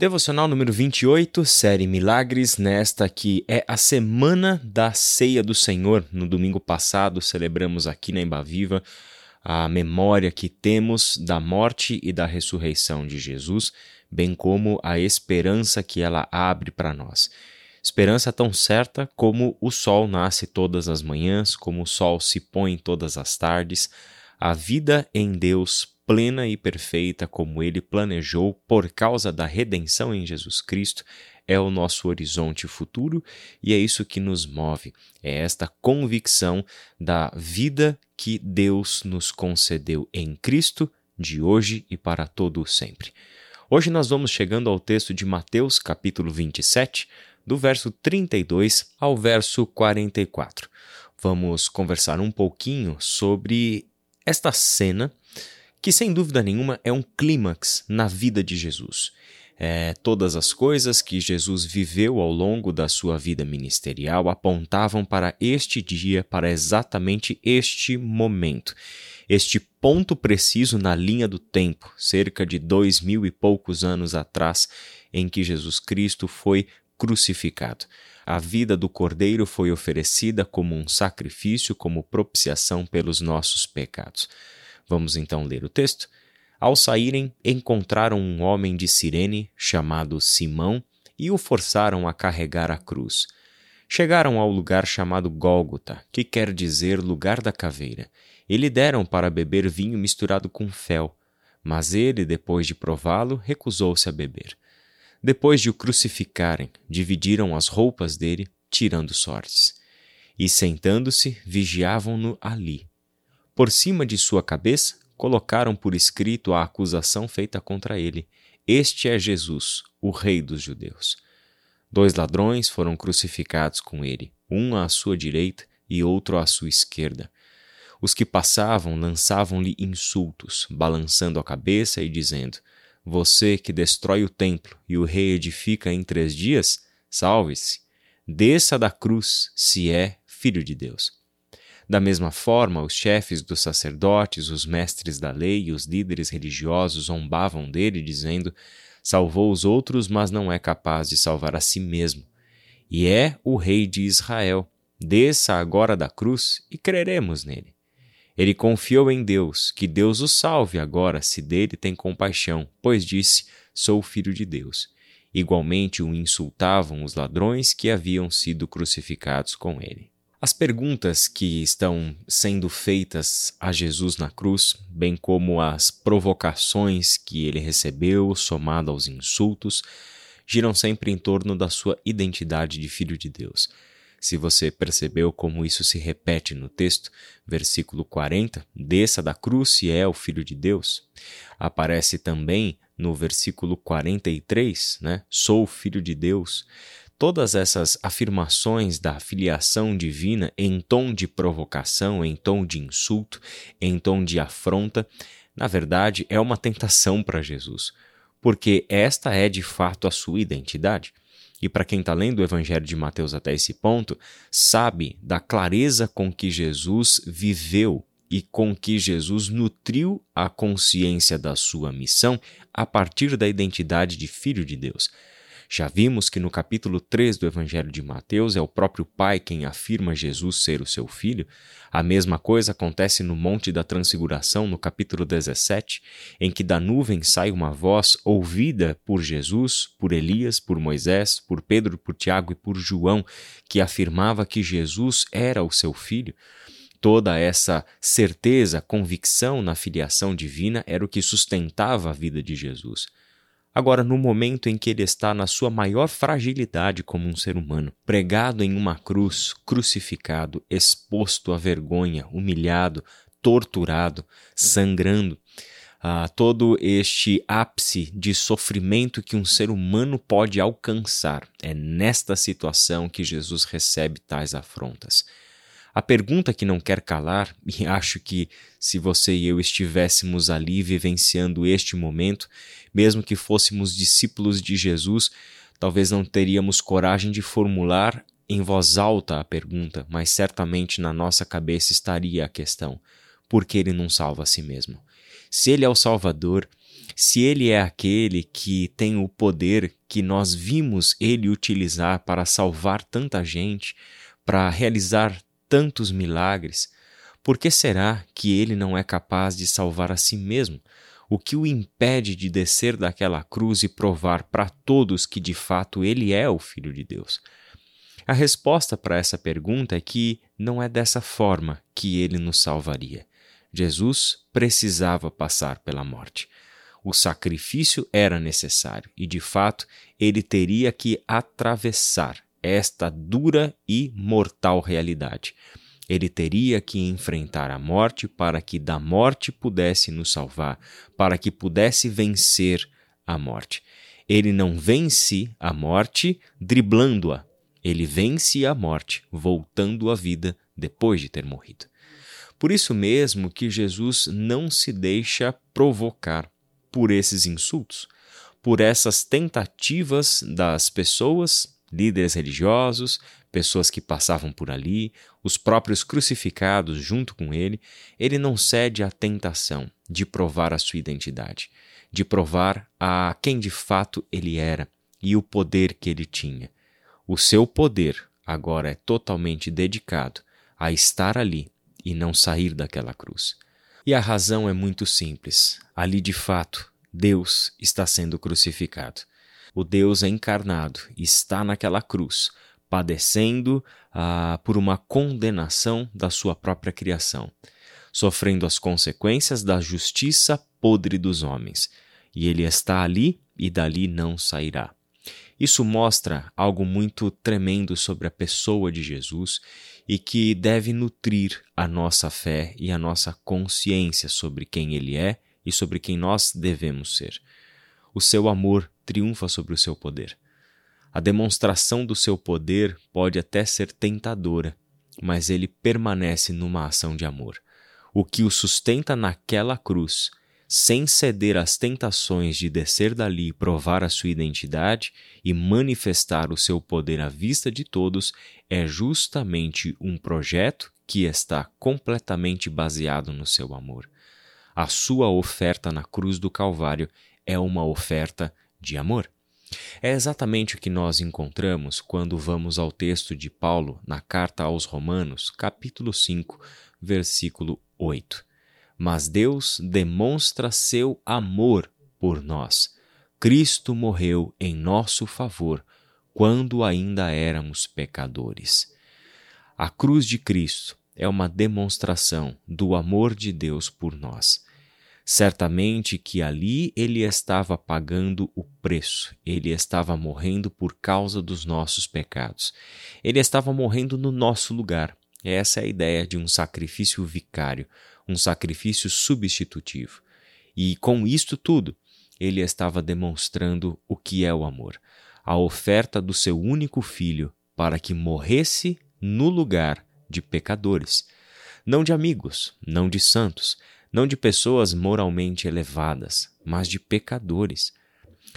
Devocional número 28, série Milagres, nesta que é a semana da Ceia do Senhor. No domingo passado celebramos aqui na Embaviva a memória que temos da morte e da ressurreição de Jesus, bem como a esperança que ela abre para nós. Esperança tão certa como o sol nasce todas as manhãs, como o sol se põe todas as tardes. A vida em Deus plena e perfeita como ele planejou por causa da redenção em Jesus Cristo é o nosso horizonte futuro e é isso que nos move. É esta convicção da vida que Deus nos concedeu em Cristo de hoje e para todo o sempre. Hoje nós vamos chegando ao texto de Mateus, capítulo 27, do verso 32 ao verso 44. Vamos conversar um pouquinho sobre esta cena que sem dúvida nenhuma é um clímax na vida de Jesus. É, todas as coisas que Jesus viveu ao longo da sua vida ministerial apontavam para este dia, para exatamente este momento, este ponto preciso na linha do tempo, cerca de dois mil e poucos anos atrás, em que Jesus Cristo foi crucificado. A vida do Cordeiro foi oferecida como um sacrifício, como propiciação pelos nossos pecados. Vamos então ler o texto. Ao saírem, encontraram um homem de Cirene chamado Simão e o forçaram a carregar a cruz. Chegaram ao lugar chamado Gólgota, que quer dizer lugar da caveira, e lhe deram para beber vinho misturado com fel. Mas ele, depois de prová-lo, recusou-se a beber. Depois de o crucificarem, dividiram as roupas dele, tirando sortes. E sentando-se, vigiavam-no ali. Por cima de sua cabeça, colocaram por escrito a acusação feita contra ele: Este é Jesus, o Rei dos Judeus. Dois ladrões foram crucificados com ele, um à sua direita e outro à sua esquerda. Os que passavam lançavam-lhe insultos, balançando a cabeça e dizendo: Você que destrói o templo e o reedifica em três dias, salve-se, desça da cruz, se é filho de Deus. Da mesma forma, os chefes dos sacerdotes, os mestres da lei e os líderes religiosos zombavam dele, dizendo: Salvou os outros, mas não é capaz de salvar a si mesmo. E é o Rei de Israel. Desça agora da cruz e creremos nele. Ele confiou em Deus, que Deus o salve agora, se dele tem compaixão, pois disse: Sou filho de Deus. Igualmente o insultavam os ladrões que haviam sido crucificados com ele. As perguntas que estão sendo feitas a Jesus na cruz, bem como as provocações que ele recebeu, somado aos insultos, giram sempre em torno da sua identidade de filho de Deus. Se você percebeu como isso se repete no texto, versículo 40, desça da cruz se é o filho de Deus. Aparece também no versículo 43, né? Sou filho de Deus todas essas afirmações da filiação divina em tom de provocação, em tom de insulto, em tom de afronta, na verdade é uma tentação para Jesus, porque esta é de fato a sua identidade. E para quem está lendo o Evangelho de Mateus até esse ponto, sabe da clareza com que Jesus viveu e com que Jesus nutriu a consciência da sua missão a partir da identidade de Filho de Deus. Já vimos que no capítulo 3 do Evangelho de Mateus é o próprio Pai quem afirma Jesus ser o seu filho. A mesma coisa acontece no Monte da Transfiguração, no capítulo 17, em que da nuvem sai uma voz ouvida por Jesus, por Elias, por Moisés, por Pedro, por Tiago e por João, que afirmava que Jesus era o seu filho. Toda essa certeza, convicção na filiação divina era o que sustentava a vida de Jesus. Agora, no momento em que ele está na sua maior fragilidade como um ser humano, pregado em uma cruz, crucificado, exposto à vergonha, humilhado, torturado, sangrando, a todo este ápice de sofrimento que um ser humano pode alcançar, é nesta situação que Jesus recebe tais afrontas. A pergunta que não quer calar, e acho que se você e eu estivéssemos ali vivenciando este momento, mesmo que fôssemos discípulos de Jesus, talvez não teríamos coragem de formular em voz alta a pergunta, mas certamente na nossa cabeça estaria a questão: por que ele não salva a si mesmo? Se ele é o Salvador, Se ele é aquele que tem o poder que nós vimos ele utilizar para salvar tanta gente, para realizar tantos milagres, por que será que ele não é capaz de salvar a si mesmo? O que o impede de descer daquela cruz e provar para todos que de fato ele é o Filho de Deus? A resposta para essa pergunta é que não é dessa forma que ele nos salvaria. Jesus precisava passar pela morte. O sacrifício era necessário e, de fato, ele teria que atravessar esta dura e mortal realidade. Ele teria que enfrentar a morte para que da morte pudesse nos salvar, para que pudesse vencer a morte. Ele não vence a morte driblando-a, ele vence a morte voltando à vida depois de ter morrido. Por isso mesmo que Jesus não se deixa provocar por esses insultos, por essas tentativas das pessoas, líderes religiosos, pessoas que passavam por ali, os próprios crucificados junto com ele, ele não cede à tentação de provar a sua identidade, de provar a quem de fato ele era e o poder que ele tinha. O seu poder agora é totalmente dedicado a estar ali e não sair daquela cruz. E a razão é muito simples. Ali, de fato, Deus está sendo crucificado. O Deus é encarnado está naquela cruz, padecendo ah, por uma condenação da sua própria criação, sofrendo as consequências da justiça podre dos homens. E ele está ali e dali não sairá. Isso mostra algo muito tremendo sobre a pessoa de Jesus e que deve nutrir a nossa fé e a nossa consciência sobre quem ele é e sobre quem nós devemos ser. O seu amor triunfa sobre o seu poder. A demonstração do seu poder pode até ser tentadora, mas ele permanece numa ação de amor. O que o sustenta naquela cruz sem ceder às tentações de descer dali, provar a sua identidade e manifestar o seu poder à vista de todos, é justamente um projeto que está completamente baseado no seu amor. A sua oferta na cruz do Calvário é uma oferta de amor. É exatamente o que nós encontramos quando vamos ao texto de Paulo na carta aos Romanos, capítulo 5, versículo 8 mas Deus demonstra seu amor por nós. Cristo morreu em nosso favor quando ainda éramos pecadores. A cruz de Cristo é uma demonstração do amor de Deus por nós. Certamente que ali ele estava pagando o preço, ele estava morrendo por causa dos nossos pecados. Ele estava morrendo no nosso lugar. Essa é a ideia de um sacrifício vicário, um sacrifício substitutivo. E com isto tudo, ele estava demonstrando o que é o amor, a oferta do seu único filho para que morresse no lugar de pecadores, não de amigos, não de santos, não de pessoas moralmente elevadas, mas de pecadores.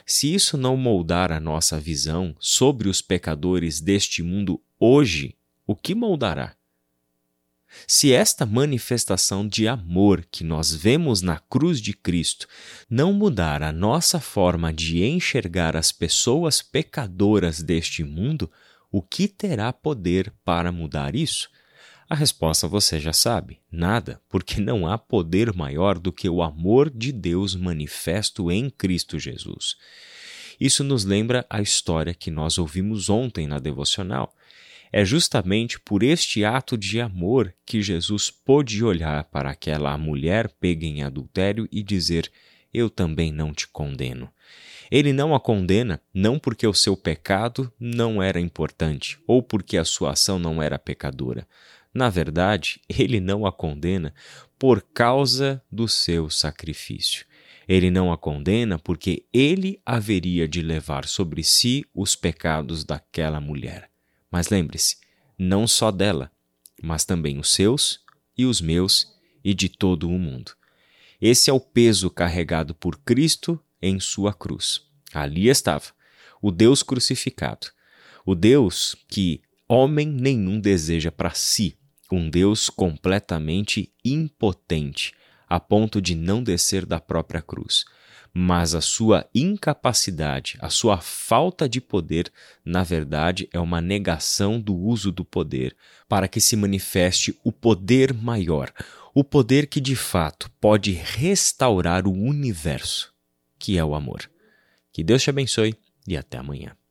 Se isso não moldar a nossa visão sobre os pecadores deste mundo hoje, o que moldará? Se esta manifestação de amor que nós vemos na cruz de Cristo não mudar a nossa forma de enxergar as pessoas pecadoras deste mundo, o que terá poder para mudar isso? A resposta você já sabe: nada, porque não há poder maior do que o amor de Deus manifesto em Cristo Jesus. Isso nos lembra a história que nós ouvimos ontem na devocional. É justamente por este ato de amor que Jesus pôde olhar para aquela mulher pega em adultério e dizer: Eu também não te condeno. Ele não a condena não porque o seu pecado não era importante ou porque a sua ação não era pecadora. Na verdade, ele não a condena por causa do seu sacrifício. Ele não a condena porque ele haveria de levar sobre si os pecados daquela mulher. Mas lembre-se, não só dela, mas também os seus e os meus e de todo o mundo. Esse é o peso carregado por Cristo em sua cruz. Ali estava, o Deus crucificado, o Deus que homem nenhum deseja para si, um Deus completamente impotente, a ponto de não descer da própria cruz, mas a sua incapacidade, a sua falta de poder, na verdade, é uma negação do uso do poder para que se manifeste o poder maior, o poder que de fato pode restaurar o universo, que é o amor. Que Deus te abençoe e até amanhã.